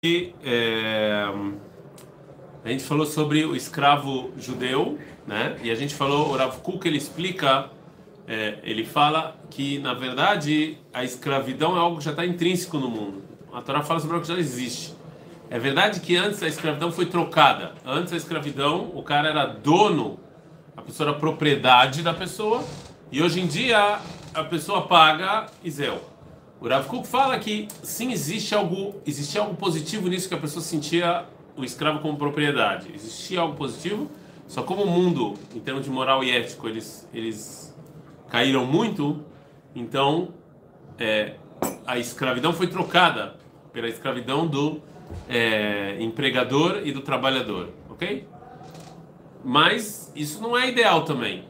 É, a gente falou sobre o escravo judeu, né? E a gente falou, o Rav Kuk, ele explica, é, ele fala que, na verdade, a escravidão é algo que já está intrínseco no mundo. A Torá fala sobre algo que já existe. É verdade que antes a escravidão foi trocada. Antes a escravidão, o cara era dono, a pessoa era propriedade da pessoa, e hoje em dia a pessoa paga Isel. O Rav Kuk fala que sim existe algo, existia algo positivo nisso que a pessoa sentia o escravo como propriedade. Existia algo positivo, só como o mundo, em termos de moral e ético, eles, eles caíram muito, então é, a escravidão foi trocada pela escravidão do é, empregador e do trabalhador, ok? Mas isso não é ideal também.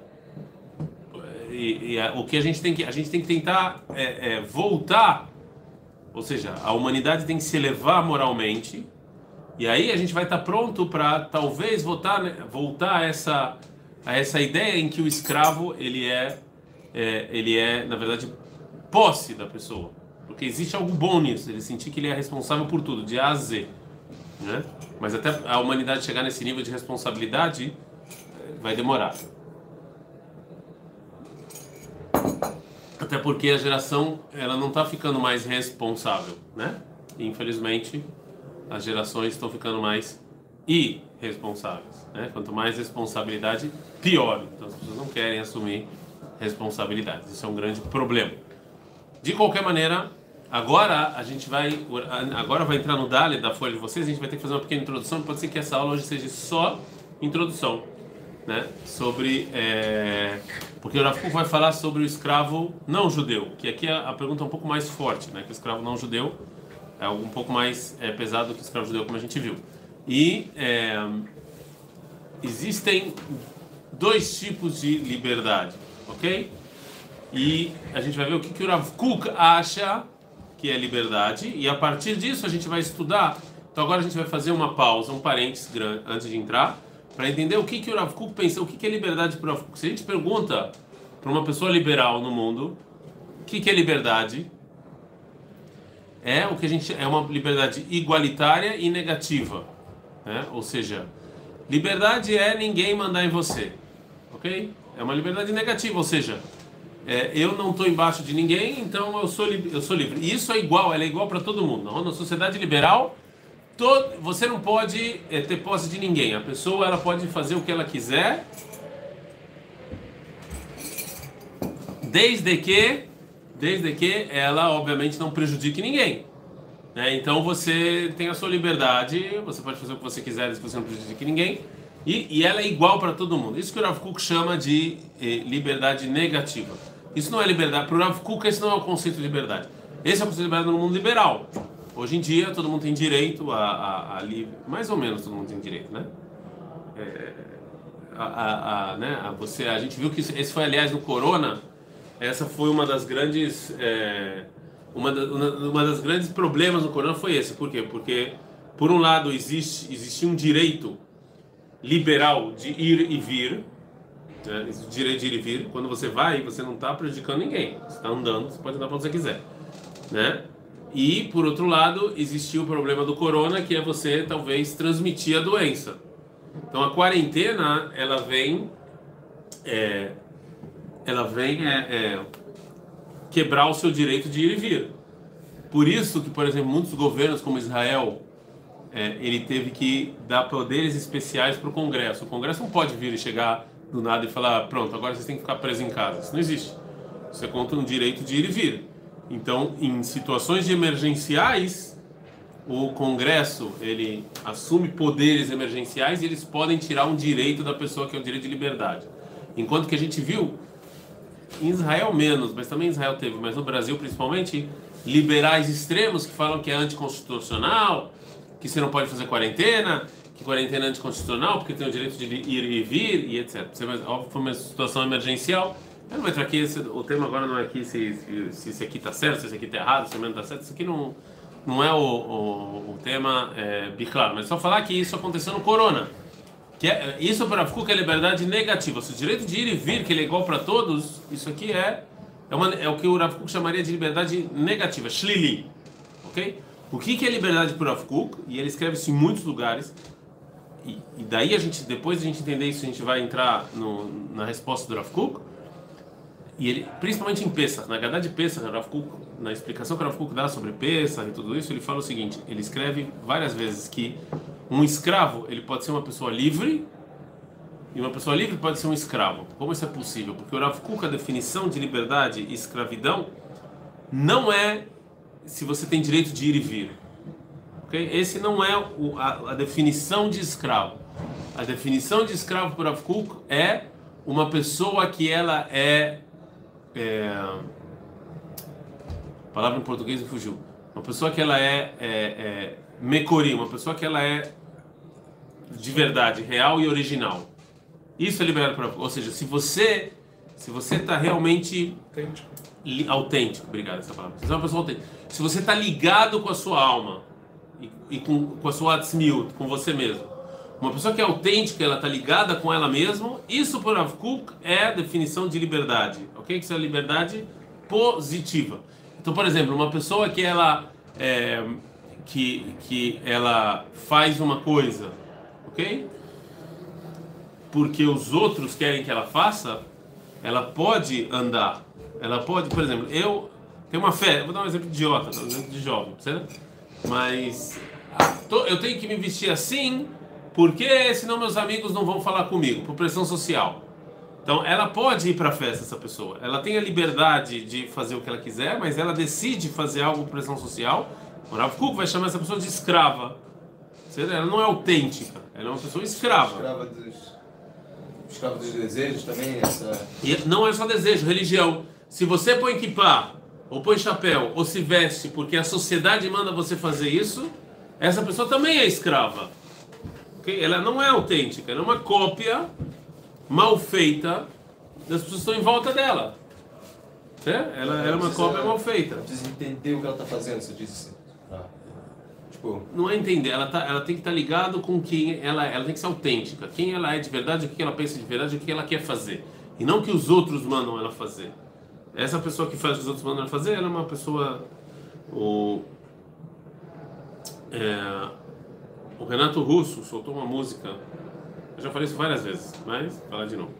E, e a, o que a gente tem que a gente tem que tentar é, é, voltar, ou seja, a humanidade tem que se elevar moralmente e aí a gente vai estar pronto para talvez voltar, né, voltar a essa, a essa ideia em que o escravo ele é, é, ele é na verdade posse da pessoa, porque existe algo bom nisso, ele sentir que ele é responsável por tudo, de A a Z, né? Mas até a humanidade chegar nesse nível de responsabilidade é, vai demorar. Até porque a geração ela não está ficando mais responsável, né? Infelizmente as gerações estão ficando mais irresponsáveis. Né? Quanto mais responsabilidade, pior. Então as pessoas não querem assumir responsabilidades. Isso é um grande problema. De qualquer maneira, agora a gente vai agora vai entrar no Dali da folha de vocês. A gente vai ter que fazer uma pequena introdução. Pode ser que essa aula hoje seja só introdução, né? Sobre é... porque o Rafa vai falar sobre o escravo não judeu, que aqui a, a pergunta é um pouco mais forte, né? Que o escravo não judeu é algo um pouco mais é, pesado do que o escravo judeu, como a gente viu. E é, existem dois tipos de liberdade, ok? E a gente vai ver o que, que o Kuk acha que é liberdade, e a partir disso a gente vai estudar. Então agora a gente vai fazer uma pausa, um parênteses grande, antes de entrar, para entender o que, que o Rav Kuk pensa, o que, que é liberdade para o Rav. Se a gente pergunta para uma pessoa liberal no mundo, o que, que é liberdade? é o que a gente é uma liberdade igualitária e negativa, né? Ou seja, liberdade é ninguém mandar em você, ok? É uma liberdade negativa, ou seja, é, eu não estou embaixo de ninguém, então eu sou eu sou livre. E isso é igual, ela é igual para todo mundo. Na sociedade liberal, todo, você não pode é, ter posse de ninguém. A pessoa ela pode fazer o que ela quiser, desde que desde que ela, obviamente, não prejudique ninguém. Né? Então você tem a sua liberdade, você pode fazer o que você quiser, desde que você não prejudique ninguém. E, e ela é igual para todo mundo. Isso que o Rav Kuk chama de eh, liberdade negativa. Isso não é liberdade. Para o Rav Kuk, esse não é o conceito de liberdade. Esse é o conceito de liberdade no mundo liberal. Hoje em dia, todo mundo tem direito a, a, a livre. Mais ou menos todo mundo tem direito, né? É, a, a, né? A você, a gente viu que esse foi, aliás, no Corona essa foi uma das grandes é, uma, da, uma das grandes problemas do Corão foi esse por quê porque por um lado existe existe um direito liberal de ir e vir né? direito de ir e vir quando você vai você não está prejudicando ninguém você está andando você pode andar para onde você quiser né e por outro lado existia o problema do corona que é você talvez transmitir a doença então a quarentena ela vem é, ela vem é, é, quebrar o seu direito de ir e vir. Por isso que, por exemplo, muitos governos como Israel, é, ele teve que dar poderes especiais para o Congresso. O Congresso não pode vir e chegar do nada e falar, pronto, agora vocês têm que ficar presos em casa. Isso não existe. Você é conta um direito de ir e vir. Então, em situações de emergenciais, o Congresso ele assume poderes emergenciais e eles podem tirar um direito da pessoa que é o direito de liberdade. Enquanto que a gente viu em Israel menos, mas também Israel teve, mas no Brasil principalmente, liberais extremos que falam que é anticonstitucional, que você não pode fazer quarentena, que quarentena é anticonstitucional porque tem o direito de ir e vir e etc. Óbvio, foi uma situação emergencial. Não vou entrar aqui, esse, o tema agora não é aqui se, se, se aqui está certo, se esse aqui está errado, se o está certo, isso aqui não, não é o, o, o tema é, mas só falar que isso aconteceu no Corona. Que é, isso para Foucault é liberdade negativa. Se o direito de ir e vir, que ele é igual para todos, isso aqui é, é, uma, é o que o Rav chamaria de liberdade negativa, shlili. Ok? O que, que é liberdade Rav Kuk? E ele escreve isso em muitos lugares. E, e, daí a gente, depois de a gente entender isso, a gente vai entrar no, na resposta do Rav Kuk. E ele, principalmente em Pesach, na verdade Pesach, na explicação que o Rav dá sobre Pesach e tudo isso, ele fala o seguinte, ele escreve várias vezes que um escravo, ele pode ser uma pessoa livre e uma pessoa livre pode ser um escravo. Como isso é possível? Porque o Rav a definição de liberdade e escravidão não é se você tem direito de ir e vir. Okay? Esse não é o, a, a, definição de escravo. A definição de escravo por Rav é uma pessoa que ela é é, a palavra em português me fugiu. Uma pessoa que ela é, é, é mecori, uma pessoa que ela é de verdade, real e original. Isso é liberado para, ou seja, se você se você está realmente autêntico. Li, autêntico, obrigado essa palavra. Você é uma pessoa autêntica. Se você está ligado com a sua alma e, e com, com a sua atzmiut, com você mesmo. Uma pessoa que é autêntica, ela está ligada com ela mesma. Isso por Avkuk é a definição de liberdade que isso é liberdade positiva. Então, por exemplo, uma pessoa que ela é, que, que ela faz uma coisa, ok? Porque os outros querem que ela faça, ela pode andar. Ela pode, por exemplo, eu tenho uma fé, vou dar um exemplo idiota, um exemplo de jovem, certo? Mas eu tenho que me vestir assim, porque senão meus amigos não vão falar comigo, por pressão social. Então, ela pode ir para a festa, essa pessoa. Ela tem a liberdade de fazer o que ela quiser, mas ela decide fazer algo por pressão social. O Rav Kuk vai chamar essa pessoa de escrava. Ela não é autêntica, ela é uma pessoa escrava. Escrava dos, escrava dos desejos também? Essa... E não é só desejo, religião. Se você põe kippah, ou põe chapéu, ou se veste porque a sociedade manda você fazer isso, essa pessoa também é escrava. Okay? Ela não é autêntica, ela é uma cópia mal feita das pessoas que estão em volta dela. É? Ela, ela é uma cópia mal feita. Precisa entender o que ela está fazendo, você disse. Ah. Tipo... Não é entender, ela, tá, ela tem que estar tá ligado com quem ela Ela tem que ser autêntica. Quem ela é de verdade, o que ela pensa de verdade, o que ela quer fazer. E não que os outros mandam ela fazer. Essa pessoa que faz o que os outros mandam ela fazer, ela é uma pessoa. O, é, o Renato Russo soltou uma música eu já falei isso várias vezes, mas vou falar de novo.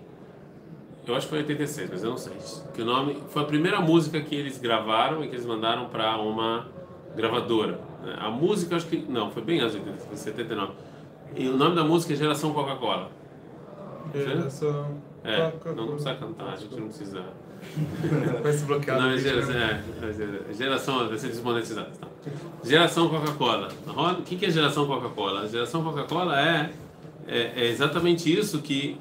Eu acho que foi em 86, mas eu não sei. Que o nome foi a primeira música que eles gravaram e que eles mandaram para uma gravadora. Né? A música, acho que não, foi bem antes de 79. E o nome da música é Geração Coca-Cola. Geração. É, não, não precisa cantar, a gente não precisa. Vai se bloquear. Não, é geração, é, é, geração, vai ser desmonetizado. Tá. Geração Coca-Cola. O que é geração Coca-Cola? Geração Coca-Cola é é, é exatamente isso que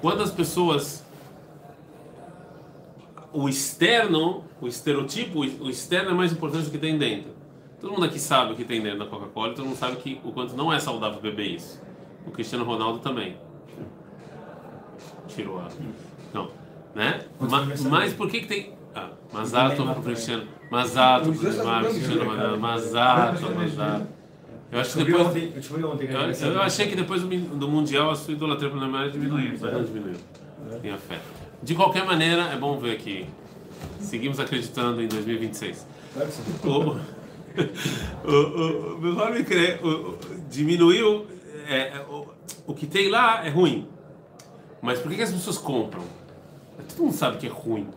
quando as pessoas o externo, o estereotipo, o externo é mais importante do que tem dentro. Todo mundo aqui sabe o que tem dentro da Coca-Cola, todo mundo sabe que o quanto não é saudável beber isso. O Cristiano Ronaldo também. Tirou a. Não. Né? Mas, mas por que, que tem. Mazato pro Cristiano. Mazato pro Cristiano Ronaldo. Mazato, Mazato. Eu acho que depois. Eu, ontem, eu, eu achei que depois do, Mundial a sua idolatria pelo Neymar diminuiu. Mas não diminuiu. Minha fé. De qualquer maneira, é bom ver que seguimos acreditando em 2026. O, o, o, o meu me crê, diminuiu. É, é, o, o que tem lá é ruim. Mas por que, que as pessoas compram? Todo mundo sabe que é ruim.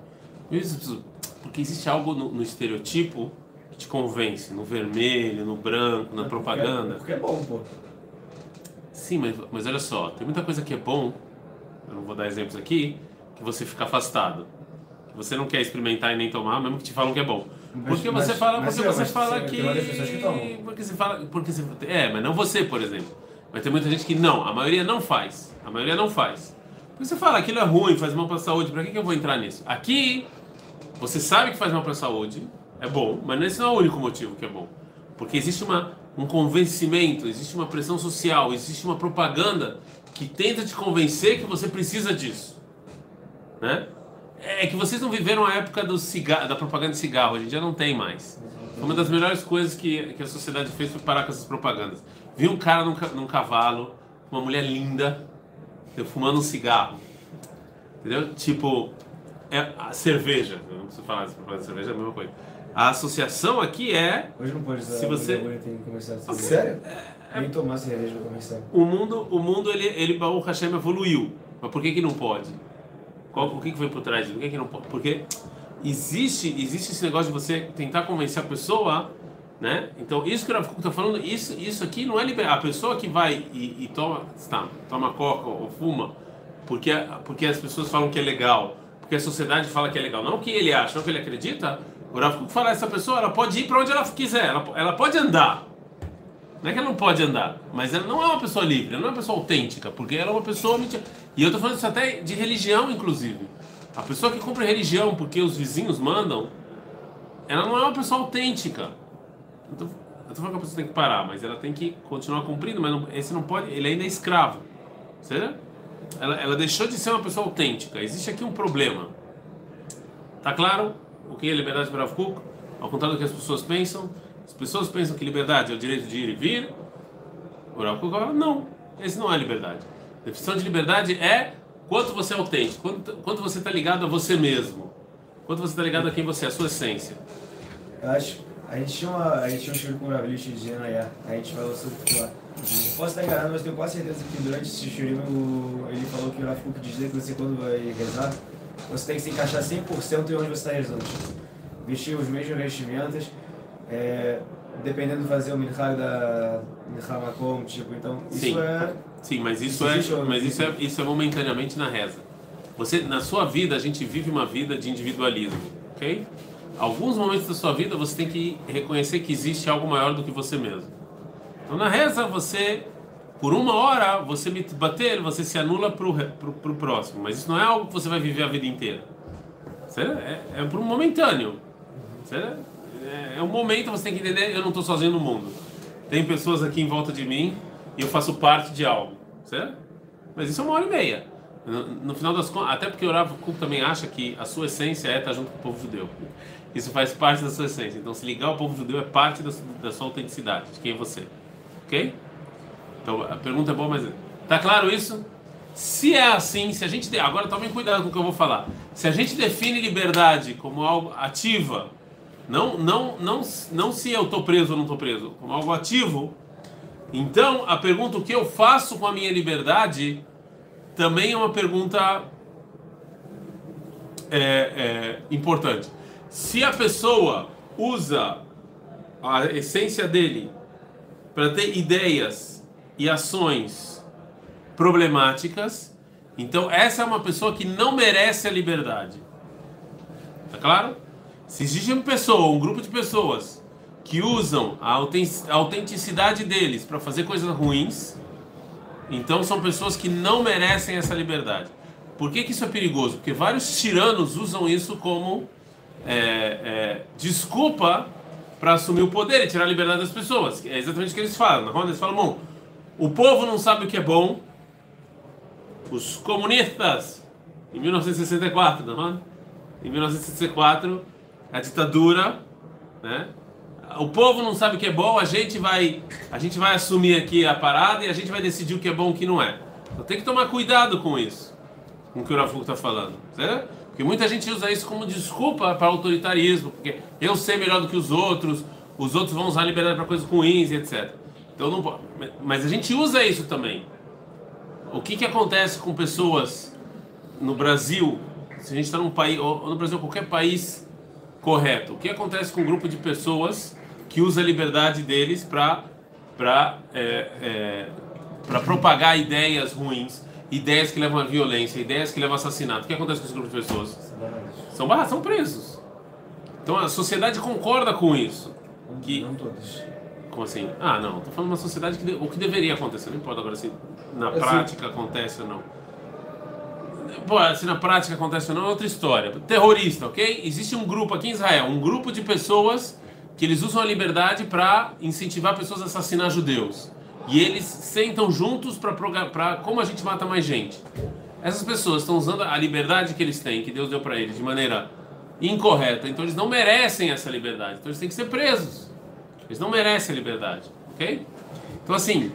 Porque existe algo no, no estereotipo que te convence? No vermelho, no branco, na é propaganda? Porque é, porque é bom, pô. Sim, mas, mas olha só, tem muita coisa que é bom, eu não vou dar exemplos aqui, que você fica afastado. Que você não quer experimentar e nem tomar, mesmo que te falam que é bom. Porque mas, você fala, porque você fala que. que porque você fala. Porque você, é, mas não você, por exemplo. Mas tem muita gente que não, a maioria não faz. A maioria não faz. Porque você fala, aquilo é ruim, faz mal para a saúde, para que, que eu vou entrar nisso? Aqui, você sabe que faz mal para a saúde, é bom, mas esse não é o único motivo que é bom. Porque existe uma, um convencimento, existe uma pressão social, existe uma propaganda que tenta te convencer que você precisa disso. Né? É que vocês não viveram a época do cigarro, da propaganda de cigarro, a gente já não tem mais. Uma das melhores coisas que, que a sociedade fez foi parar com essas propagandas. Vi um cara num, num cavalo, uma mulher linda, fumando um cigarro. Entendeu? Tipo, é a cerveja. Preciso falar de propaganda de cerveja, é a mesma coisa A associação aqui é Hoje não pode usar Se você- o tem comercial. Ah, Sério? Nem tomar cerveja no comercial. o mundo, o mundo ele, ele Baruch Hashem evoluiu. Mas por que que não pode? Qual, o que que foi por trás disso? Por que que não pode? Porque existe, existe esse negócio de você tentar convencer a pessoa, né? Então, isso que o Rav está falando, isso, isso aqui não é liberar. A pessoa que vai e, e toma, tá, toma coca ou fuma, porque, porque as pessoas falam que é legal, porque a sociedade fala que é legal, não o que ele acha, não o que ele acredita. O Rav Kuk fala essa pessoa, ela pode ir para onde ela quiser, ela, ela pode andar. Não é que ela não pode andar, mas ela não é uma pessoa livre, ela não é uma pessoa autêntica, porque ela é uma pessoa mentira. E eu estou falando isso até de religião, inclusive. A pessoa que cumpre religião porque os vizinhos mandam, ela não é uma pessoa autêntica. Eu tô, eu tô falando que a pessoa tem que parar, mas ela tem que continuar cumprindo, mas não- esse não pode, ele ainda é escravo. Certo? Ela, ela deixou de ser uma pessoa autêntica. Existe aqui um problema. Tá claro? O que é liberdade para Rav Kuk? Ao contrário do que as pessoas pensam, as pessoas pensam que liberdade é o direito de ir e vir. O Rav Kuk fala, não, esse não é liberdade. A definição de liberdade é quanto você é autêntico, quanto, quanto você está ligado a você mesmo, quanto você está ligado a quem você é, a sua essência. Eu acho. A gente tinha uma. A gente tinha um show com o Ravlich de Janayá. A gente falou sobre lá. Posso estar enganado, mas tenho quase certeza que durante esse shurim o- ele falou que o Rav Kuk dizia que você quando vai rezar, você tem que se encaixar 100% em onde você está rezando. Tipo, vestir os mesmos vestimentas, é, dependendo de fazer o minhag da Minhag Makom, tipo, então isso Sim. é... Sim, mas isso Isso é, não mas isso é, isso é momentaneamente na reza. Você, na sua vida, a gente vive uma vida de individualismo, ok? Alguns momentos da sua vida você tem que reconhecer que existe algo maior do que você mesmo. Então na reza você, por uma hora, você me bater, você se anula para o próximo, mas isso não é algo que você vai viver a vida inteira. É, é por um momentâneo. É, é um momento você tem que entender, eu não estou sozinho no mundo. Tem pessoas aqui em volta de mim e eu faço parte de algo, certo? Mas isso é uma hora e meia. No, no final das contas, até porque o Rav também acha que a sua essência é estar junto com o povo judeu. Isso faz parte da sua essência. Então, se ligar ao povo judeu é parte da, da sua autenticidade, de quem é você. Ok? Então, a pergunta é boa, mas. Tá claro isso? Se é assim, se a gente. de- Agora tomem cuidado com o que eu vou falar. Se a gente define liberdade como algo ativa, não, não, não, não se eu estou preso ou não estou preso, como algo ativo, então a pergunta o que eu faço com a minha liberdade também é uma pergunta é, é, importante. Se a pessoa usa a essência dele para ter ideias e ações problemáticas, então essa é uma pessoa que não merece a liberdade. Tá claro? Se existe uma pessoa, um grupo de pessoas que usam a auten- a autenticidade deles para fazer coisas ruins, então são pessoas que não merecem essa liberdade. Por que, que isso é perigoso? Porque vários tiranos usam isso como é, é, desculpa para assumir o poder e tirar a liberdade das pessoas. É exatamente o que eles falam. Na Eles falam, bom, o povo não sabe o que é bom. Os comunistas, em 1964, não é? Em 1964, a ditadura, né? O povo não sabe o que é bom, a gente vai, a gente vai assumir aqui a parada e a gente vai decidir o que é bom e o que não é. Então tem que tomar cuidado com isso, com o que o Rafu está falando, certo? Porque muita gente usa isso como desculpa para autoritarismo, porque eu sei melhor do que os outros, os outros vão usar a liberdade para coisas ruins e etc. Então não pode. Mas a gente usa isso também. O que que acontece com pessoas no Brasil? Se a gente está num país, ou no Brasil, qualquer país correto, o que acontece com um grupo de pessoas que usa a liberdade deles para para é, é, para propagar ideias ruins, ideias que levam à violência, ideias que levam ao assassinato? O que acontece com esse grupo de pessoas? São barrados, são presos. Então a sociedade concorda com isso. Que Não todos. como assim? Ah, não. Tô falando de uma sociedade que de- o que deveria acontecer. Não importa agora se na prática acontece ou não. Pô, se na prática acontece ou não é outra história. Terrorista, ok? Existe um grupo aqui em Israel, um grupo de pessoas que eles usam a liberdade para incentivar pessoas a assassinar judeus. E eles sentam juntos para como a gente mata mais gente. Essas pessoas estão usando a liberdade que eles têm, que Deus deu para eles, de maneira incorreta. Então eles não merecem essa liberdade. Então eles têm que ser presos. Eles não merecem a liberdade, ok? Então assim,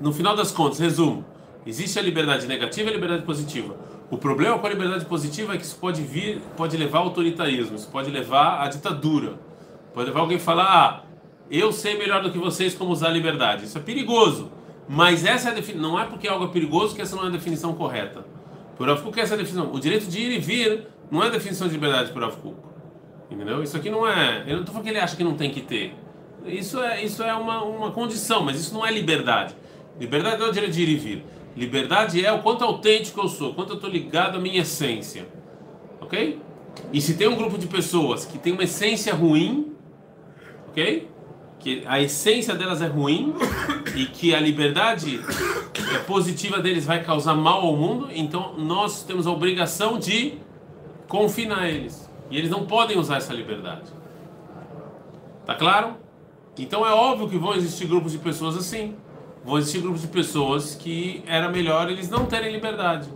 no final das contas, resumo: existe a liberdade negativa e a liberdade positiva. O problema com a liberdade positiva é que isso pode vir, pode levar ao autoritarismo, isso pode levar à ditadura. Pode levar alguém a falar, ah, eu sei melhor do que vocês como usar a liberdade. Isso é perigoso. Mas essa é a definição. Não é porque algo é perigoso que essa não é a definição correta. Por Avkuk, essa é a definição. O direito de ir e vir não é a definição de liberdade por Avkuk. Entendeu? Isso aqui não é. Eu não estou falando que ele acha que não tem que ter. Isso é, isso é uma, uma condição, mas isso não é liberdade. Liberdade não é o direito de ir e vir. Liberdade é o quanto autêntico eu sou, quanto eu estou ligado à minha essência. Ok? E se tem um grupo de pessoas que tem uma essência ruim, ok? Que a essência delas é ruim e que a liberdade positiva deles vai causar mal ao mundo, então nós temos a obrigação de confinar eles. E eles não podem usar essa liberdade. Tá claro? Então é óbvio que vão existir grupos de pessoas assim vão existir grupos de pessoas que era melhor eles não terem liberdade.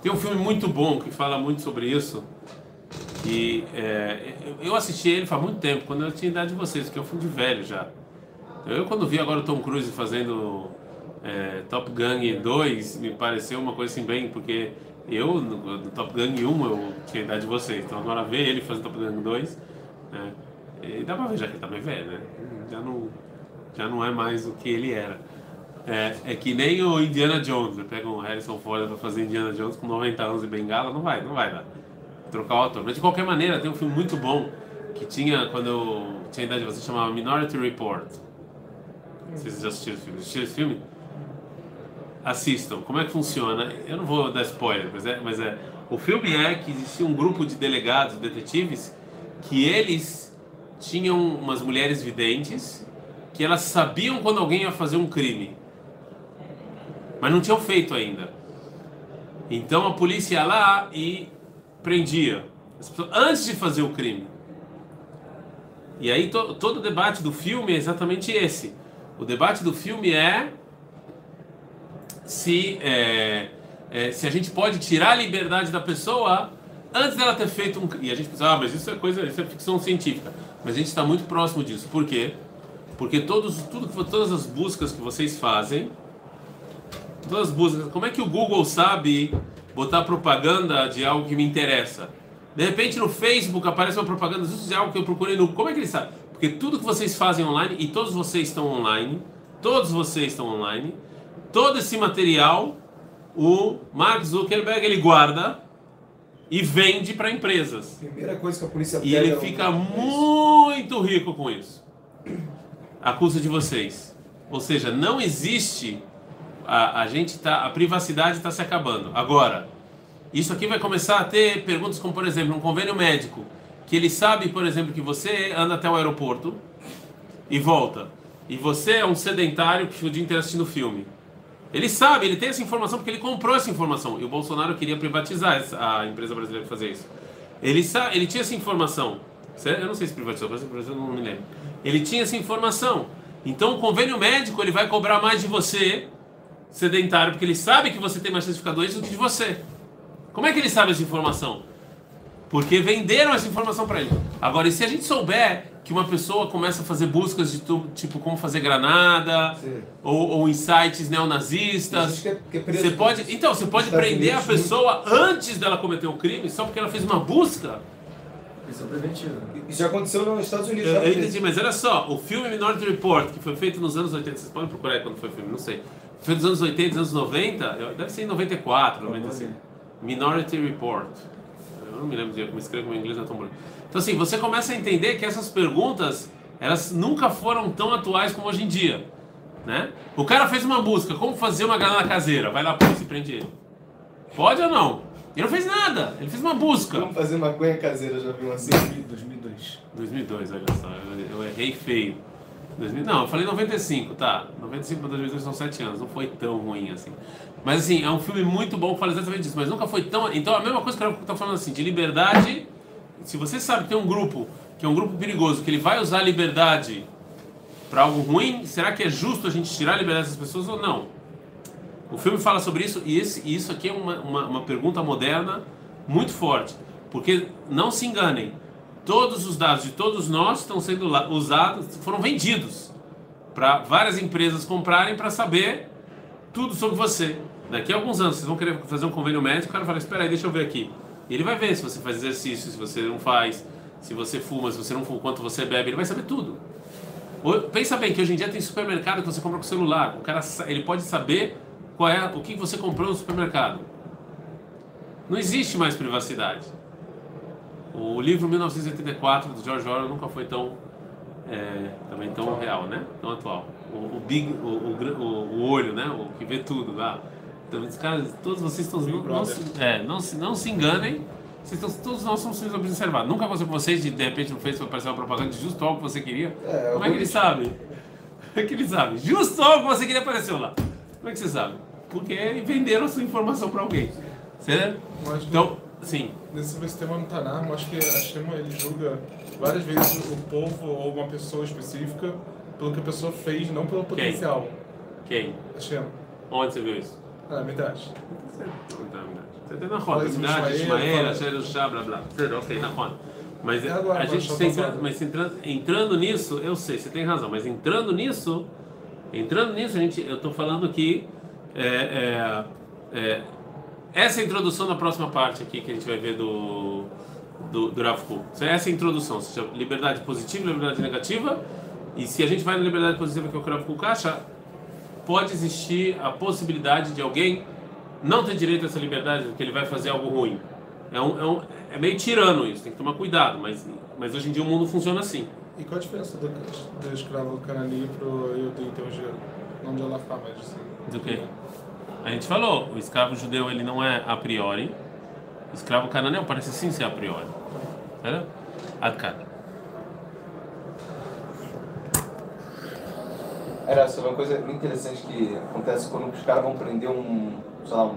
Tem um filme muito bom que fala muito sobre isso. E é, eu assisti ele faz muito tempo, quando eu tinha idade de vocês, que é um filme de velho já. Eu quando vi agora o Tom Cruise fazendo é, Top Gun 2, me pareceu uma coisa assim bem, porque eu no, no Top Gun 1 eu tinha idade de vocês, então agora ver ele fazendo Top Gun 2, né, e dá pra ver já que ele tá bem velho, né? Já não já não é mais o que ele era. É, é que nem o Indiana Jones, né? pega um Harrison Ford para fazer Indiana Jones com 90 anos e bengala, não vai, não vai dar. Trocar o ator. Mas de qualquer maneira, tem um filme muito bom que tinha, quando eu tinha idade, você chamava Minority Report. Vocês já assistiram esse filme? Assistiram esse filme? Assistam. Como é que funciona? Eu não vou dar spoiler, mas é, mas é. O filme é que existia um grupo de delegados, detetives, que eles tinham umas mulheres videntes que elas sabiam quando alguém ia fazer um crime, mas não tinham feito ainda. Então a polícia ia lá e prendia as pessoas antes de fazer o crime. E aí to, todo o debate do filme é exatamente esse. O debate do filme é se, é, é, se a gente pode tirar a liberdade da pessoa antes dela ter feito um. E a gente pensa, ah, mas isso é coisa, isso é ficção científica. Mas a gente está muito próximo disso. Por quê? Porque todos, tudo, todas as buscas que vocês fazem, todas as buscas, como é que o Google sabe botar propaganda de algo que me interessa? De repente no Facebook aparece uma propaganda de algo que eu procurei no. Como é que ele sabe? Porque tudo que vocês fazem online, e todos vocês estão online, todos vocês estão online, todo esse material, o Mark Zuckerberg ele guarda e vende para empresas. Primeira coisa que a polícia E ele fica é muito rico com isso a custa de vocês. Ou seja, não existe a, a gente tá a privacidade está se acabando. Agora, isso aqui vai começar a ter perguntas como por exemplo um convênio médico que ele sabe, por exemplo, que você anda até o aeroporto e volta e você é um sedentário que o dia inteiro assistindo filme. Ele sabe, ele tem essa informação porque ele comprou essa informação. E o Bolsonaro queria privatizar essa, a empresa brasileira de fazer isso. Ele, sabe, ele tinha essa informação. Eu não sei se privatizou, mas eu não me lembro. Ele tinha essa informação. Então o convênio médico ele vai cobrar mais de você, sedentário, porque ele sabe que você tem mais chance de ficar doente do que de você. Como é que ele sabe essa informação? Porque venderam essa informação para ele. Agora, e se a gente souber que uma pessoa começa a fazer buscas de tipo como fazer granada ou, ou insights neonazistas, que é, que é você pode, então você pode prender a pessoa antes dela cometer um crime só porque ela fez uma busca. Isso é preventivo. Isso já aconteceu nos Estados Unidos. Eu, eu entendi, mas olha só, o filme Minority Report, que foi feito nos anos 80, vocês podem procurar aí quando foi o filme, não sei. Foi nos anos 80, anos 90, deve ser em 94, 95. Minority Report. Eu não me lembro de como escrevo em inglês, não é tão bonito. Então assim, você começa a entender que essas perguntas, elas nunca foram tão atuais como hoje em dia. Né? O cara fez uma busca, como fazer uma granada caseira, vai lá, polícia e prende ele. Pode ou não? Ele não fez nada, ele fez uma busca. Vamos fazer maconha caseira, já viu assim? 2002. 2002, olha só, eu, eu errei feio. 2000, não, eu falei 95, tá. 95 para 2002 são 7 anos, não foi tão ruim assim. Mas assim, é um filme muito bom que fala exatamente disso, mas nunca foi tão. Então a mesma coisa que eu estou falando assim, de liberdade. Se você sabe que tem um grupo, que é um grupo perigoso, que ele vai usar a liberdade para algo ruim, será que é justo a gente tirar a liberdade dessas pessoas ou não? O filme fala sobre isso e, esse, e isso aqui é uma, uma, uma pergunta moderna muito forte. Porque não se enganem, todos os dados de todos nós estão sendo usados, foram vendidos para várias empresas comprarem para saber tudo sobre você. Daqui a alguns anos vocês vão querer fazer um convênio médico, o cara fala, espera aí, deixa eu ver aqui. E ele vai ver se você faz exercício, se você não faz, se você fuma, se você não fuma, quanto você bebe, ele vai saber tudo. Pensa bem que hoje em dia tem supermercado que você compra com celular. O cara ele pode saber qual é o que você comprou no supermercado. Não existe mais privacidade. O livro 1984 do George Orwell nunca foi tão é, também tão real, né? Tão atual. O, o big, o, o, o, olho, né? O que vê tudo lá. Então, os caras, todos vocês estão não, não, se, é, não, se, não se enganem. Vocês estão, todos nós somos observados. Nunca aconteceu com vocês de de repente no Facebook aparecer uma propaganda de justo algo que você queria. É, Como é que ele sabe? Como é que ele sabe? Justo algo que você queria apareceu lá. Como é que você sabe? Porque venderam a sua informação para alguém. Certo? Então, sim. Nesse sistema no Tanar, acho que a Shema ele julga várias vezes o povo ou uma pessoa específica pelo que a pessoa fez, não pelo potencial. Quem? A Shema. Onde você viu isso? Ah, verdade. Você tem na roda, Midad, Ismael, Asher, Shah, blá blá. Ok, na roda. Mas agora, a gente entrando, mas entrando, entrando nisso, eu sei, você tem razão, mas entrando nisso, entrando nisso, gente, eu estou falando que é, é, é, essa é a introdução na próxima parte aqui que a gente vai ver do do, do Rav Essa é a introdução, ou seja, liberdade positiva liberdade negativa. E se a gente vai na liberdade positiva que é o Rav Kuk acha, pode existir a possibilidade de alguém não ter direito a essa liberdade, porque ele vai fazer algo ruim. É, um, é, um, é meio tirano isso, tem que tomar cuidado, mas, mas hoje em dia o mundo funciona assim. E qual a diferença do, do escravo canani para o Yudin em termos de Alafá, mas assim? Do que? A gente falou, o escravo judeu ele não é a priori, o escravo cananeu parece sim ser a priori. Certo? Adkan. Era sobre uma coisa interessante que acontece quando os caras vão prender um, sei lá, um